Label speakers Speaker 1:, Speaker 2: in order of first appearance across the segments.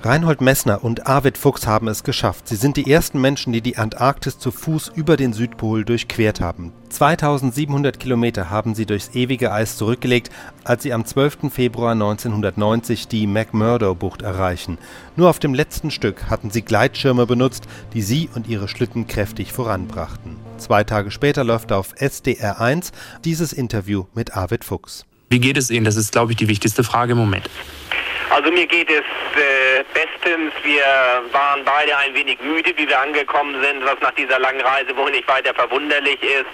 Speaker 1: Reinhold Messner und Arvid Fuchs haben es geschafft. Sie sind die ersten Menschen, die die Antarktis zu Fuß über den Südpol durchquert haben. 2700 Kilometer haben sie durchs ewige Eis zurückgelegt, als sie am 12. Februar 1990 die McMurdo-Bucht erreichen. Nur auf dem letzten Stück hatten sie Gleitschirme benutzt, die sie und ihre Schlitten kräftig voranbrachten. Zwei Tage später läuft auf SDR 1 dieses Interview mit Arvid Fuchs.
Speaker 2: Wie geht es Ihnen? Das ist, glaube ich, die wichtigste Frage im Moment.
Speaker 3: Also mir geht es äh, bestens. Wir waren beide ein wenig müde, wie wir angekommen sind, was nach dieser langen Reise wohl nicht weiter verwunderlich ist.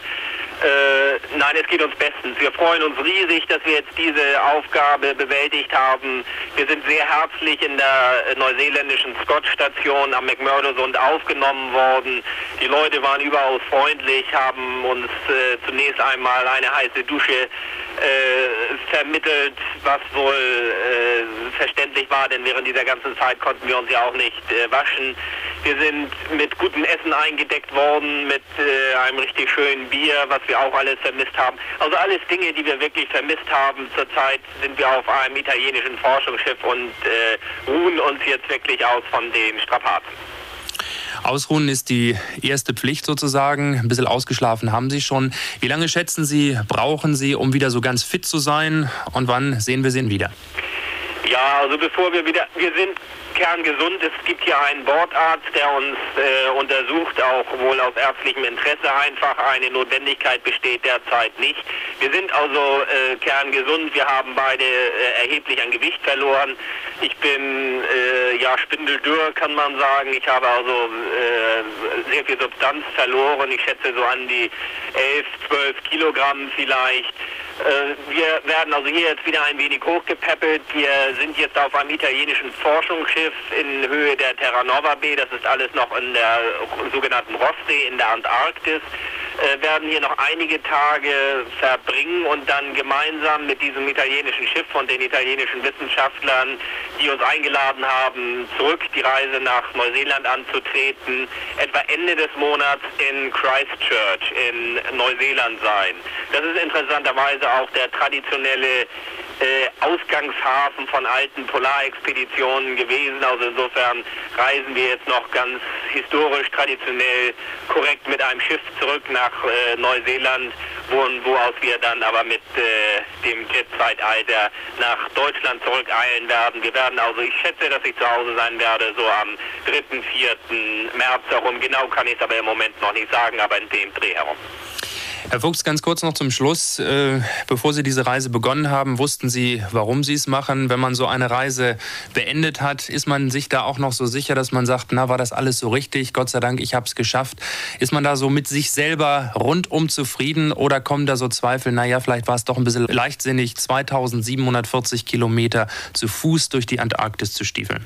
Speaker 3: Äh, nein, es geht uns bestens. Wir freuen uns riesig, dass wir jetzt diese Aufgabe bewältigt haben. Wir sind sehr herzlich in der neuseeländischen Scott-Station am McMurdo-Sund aufgenommen worden. Die Leute waren überaus freundlich, haben uns äh, zunächst einmal eine heiße Dusche äh, vermittelt, was wohl äh, verständlich war, denn während dieser ganzen Zeit konnten wir uns ja auch nicht äh, waschen. Wir sind mit gutem Essen eingedeckt worden, mit äh, einem richtig schönen Bier, was wir auch alles vermisst haben. Also alles Dinge, die wir wirklich vermisst haben. Zurzeit sind wir auf einem italienischen Forschungsschiff und äh, ruhen uns jetzt wirklich aus von den Strapazen.
Speaker 2: Ausruhen ist die erste Pflicht sozusagen. Ein bisschen ausgeschlafen haben Sie schon. Wie lange schätzen Sie, brauchen Sie, um wieder so ganz fit zu sein? Und wann sehen wir Sie wieder?
Speaker 3: Ja, also bevor wir wieder, wir sind kerngesund. Es gibt hier einen Bordarzt, der uns äh, untersucht, auch wohl aus ärztlichem Interesse einfach. Eine Notwendigkeit besteht derzeit nicht. Wir sind also äh, kerngesund. Wir haben beide äh, erheblich an Gewicht verloren. Ich bin äh, ja spindeldürr, kann man sagen. Ich habe also äh, sehr viel Substanz verloren. Ich schätze so an die 11, 12 Kilogramm vielleicht. Äh, wir werden also hier jetzt wieder ein wenig hochgepäppelt. Wir sind jetzt auf einem italienischen Forschungsschiff in Höhe der Terra Nova B. Das ist alles noch in der sogenannten Rosssee in der Antarktis äh, werden hier noch einige Tage verbringen und dann gemeinsam mit diesem italienischen Schiff und den italienischen Wissenschaftlern, die uns eingeladen haben, zurück die Reise nach Neuseeland anzutreten, etwa Ende des Monats in Christchurch in Neuseeland sein. Das ist interessanterweise auch der traditionelle äh, Ausgangshafen von alten Polarexpeditionen gewesen. Also insofern reisen wir jetzt noch ganz historisch, traditionell korrekt mit einem Schiff zurück nach äh, Neuseeland, wo, wo aus wir dann aber mit äh, dem Jet-Zeitalter nach Deutschland zurückeilen werden. Wir werden also, ich schätze, dass ich zu Hause sein werde, so am 3., 4. März herum. Genau kann ich es aber im Moment noch nicht sagen, aber in dem Dreh herum.
Speaker 2: Herr Fuchs, ganz kurz noch zum Schluss. Äh, bevor Sie diese Reise begonnen haben, wussten Sie, warum Sie es machen. Wenn man so eine Reise beendet hat, ist man sich da auch noch so sicher, dass man sagt, na, war das alles so richtig? Gott sei Dank, ich habe es geschafft. Ist man da so mit sich selber rundum zufrieden oder kommen da so Zweifel, naja, vielleicht war es doch ein bisschen leichtsinnig, 2740 Kilometer zu Fuß durch die Antarktis zu stiefeln?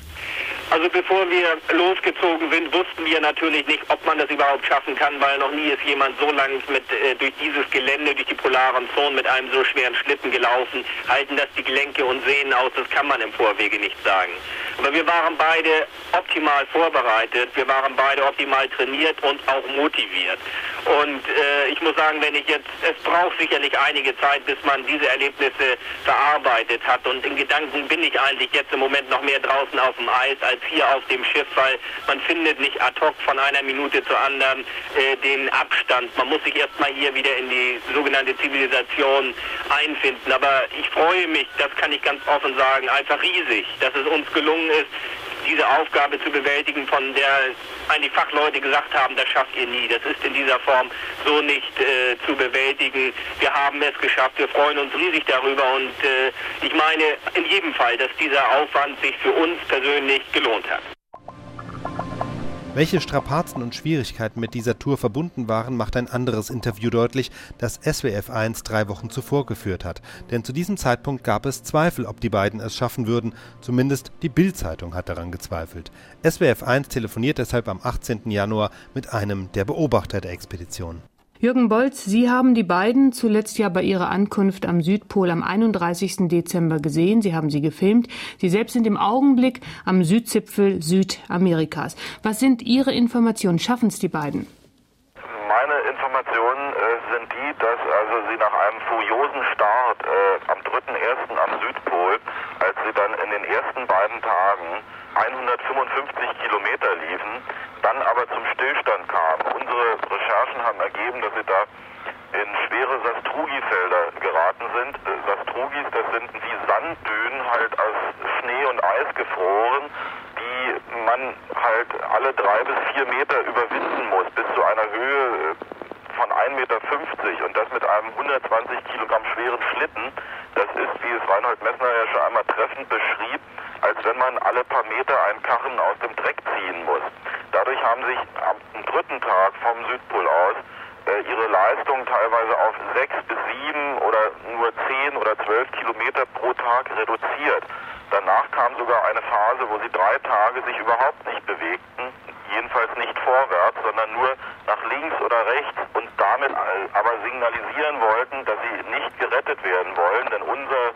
Speaker 3: Also bevor wir losgezogen sind, wussten wir natürlich nicht, ob man das überhaupt schaffen kann, weil noch nie ist jemand so lang mit, äh, durch dieses Gelände, durch die polaren Zonen mit einem so schweren Schlitten gelaufen. Halten das die Gelenke und Sehnen aus, das kann man im Vorwege nicht sagen. Aber wir waren beide optimal vorbereitet, wir waren beide optimal trainiert und auch motiviert. Und äh, ich muss sagen, wenn ich jetzt, es braucht sicherlich einige Zeit, bis man diese Erlebnisse verarbeitet hat. Und in Gedanken bin ich eigentlich jetzt im Moment noch mehr draußen auf dem Eis als hier auf dem Schiff, weil man findet nicht ad hoc von einer Minute zur anderen äh, den Abstand. Man muss sich erstmal hier wieder in die sogenannte Zivilisation einfinden. Aber ich freue mich, das kann ich ganz offen sagen, einfach riesig, dass es uns gelungen ist, diese Aufgabe zu bewältigen, von der eigentlich Fachleute gesagt haben, das schafft ihr nie. Das ist in dieser Form so nicht äh, zu bewältigen. Wir haben es geschafft. Wir freuen uns riesig darüber und äh, ich meine in jedem Fall, dass dieser Aufwand sich für uns persönlich gelohnt hat.
Speaker 1: Welche Strapazen und Schwierigkeiten mit dieser Tour verbunden waren, macht ein anderes Interview deutlich, das SWF 1 drei Wochen zuvor geführt hat. Denn zu diesem Zeitpunkt gab es Zweifel, ob die beiden es schaffen würden. Zumindest die Bild-Zeitung hat daran gezweifelt. SWF 1 telefoniert deshalb am 18. Januar mit einem der Beobachter der Expedition.
Speaker 4: Jürgen Bolz, Sie haben die beiden zuletzt ja bei ihrer Ankunft am Südpol am 31. Dezember gesehen. Sie haben sie gefilmt. Sie selbst sind im Augenblick am Südzipfel Südamerikas. Was sind Ihre Informationen? Schaffen es die beiden?
Speaker 5: Meine Informationen äh, sind die, dass also sie nach einem furiosen Start äh, am 3.1. am Südpol, als sie dann in den ersten beiden Tagen 155 Kilometer liefen, dann aber zum Stillstand kamen. Unsere Recherchen haben ergeben, dass sie da in schwere Sastrugi-Felder geraten sind. Äh, Sastrugis, das sind wie Sanddünen, halt aus Schnee und Eis gefroren, die man halt alle drei bis vier Meter überwinden muss, bis zu einer Höhe äh, von 1,50 Meter und das mit einem 120 Kilogramm schweren Schlitten. Das ist, wie es Reinhold Messner ja schon einmal treffend beschrieb, als wenn man alle paar Meter einen Karren aus dem Dreck ziehen muss. Dadurch haben sich am dritten Tag vom Südpol aus äh, ihre Leistung teilweise auf sechs bis sieben oder nur zehn oder zwölf Kilometer pro Tag reduziert. Danach kam sogar eine Phase, wo sie drei Tage sich überhaupt nicht bewegten, jedenfalls nicht vorwärts, sondern nur nach links oder rechts und damit aber signalisieren wollten, dass sie nicht gerettet werden wollen, denn unser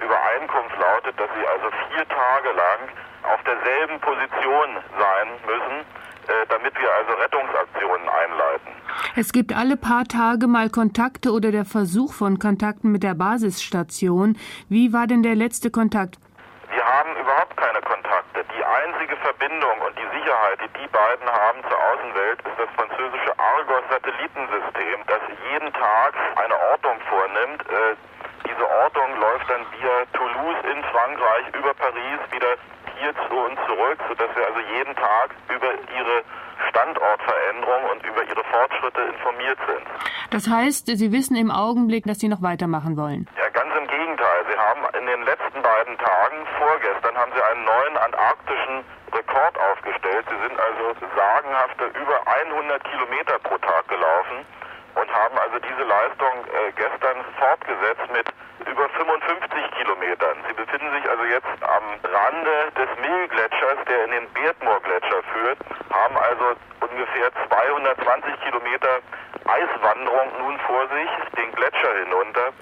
Speaker 5: Übereinkunft lautet, dass sie also vier Tage lang auf derselben Position sein müssen, äh, damit wir also Rettungsaktionen einleiten.
Speaker 4: Es gibt alle paar Tage mal Kontakte oder der Versuch von Kontakten mit der Basisstation. Wie war denn der letzte Kontakt?
Speaker 5: Wir haben überhaupt keine Kontakte. Die einzige Verbindung und die Sicherheit, die die beiden haben zur Außenwelt, ist das französische Argos-Satellitensystem, das jeden Tag eine Ortung vornimmt. Äh, diese Ortung dann via Toulouse in Frankreich über Paris wieder hier zu uns zurück, sodass wir also jeden Tag über ihre Standortveränderung und über ihre Fortschritte informiert sind.
Speaker 4: Das heißt, Sie wissen im Augenblick, dass Sie noch weitermachen wollen?
Speaker 5: Ja, ganz im Gegenteil. Sie haben in den letzten beiden Tagen, vorgestern, haben Sie einen neuen antarktischen Rekord aufgestellt. Sie sind also sagenhafte über 100 Kilometer pro Tag gelaufen und haben also diese Leistung äh, gestern fortgesetzt mit über 55 Kilometern. Sie befinden sich also jetzt am Rande des Milgletschers, der in den Bertmoor-Gletscher führt, haben also ungefähr 220 Kilometer Eiswanderung nun vor sich, den Gletscher hinunter,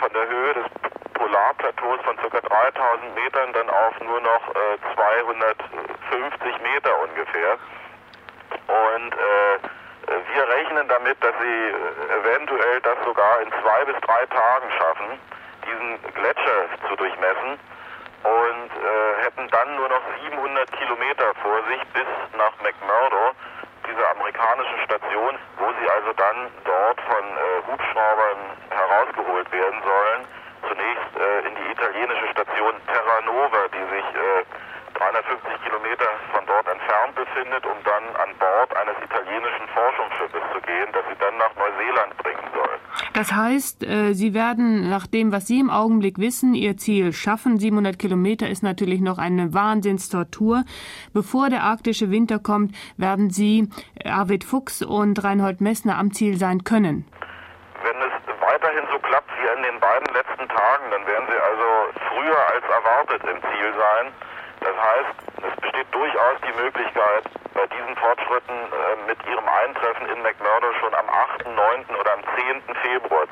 Speaker 5: von der Höhe des Polarplateaus von ca. 3000 Metern dann auf nur noch äh, 250 Meter ungefähr. Und äh, rechnen damit, dass sie äh, eventuell das sogar in zwei bis drei Tagen schaffen, diesen Gletscher zu durchmessen und äh, hätten dann nur noch 700 Kilometer vor sich bis nach McMurdo, dieser amerikanischen Station, wo sie also dann dort von äh, Hubschraubern herausgeholt werden sollen. Zunächst äh, in die italienische Station Terranova, die sich äh, 350 Kilometer von dort entfernt befindet, um dann an Bord eines italienischen Forschungsschiffes zu gehen, das sie dann nach Neuseeland bringen soll.
Speaker 4: Das heißt, äh, Sie werden nach dem, was Sie im Augenblick wissen, Ihr Ziel schaffen. 700 Kilometer ist natürlich noch eine Wahnsinnstortur. Bevor der arktische Winter kommt, werden Sie, äh, Arvid Fuchs und Reinhold Messner, am Ziel sein können.
Speaker 5: Wenn es weiterhin so klappt wie in den beiden letzten Tagen, dann werden Sie also früher als erwartet im Ziel sein. Das heißt, es besteht durchaus die Möglichkeit, bei diesen Fortschritten äh, mit ihrem Eintreffen in McMurdo schon am 8., 9. oder am 10. Februar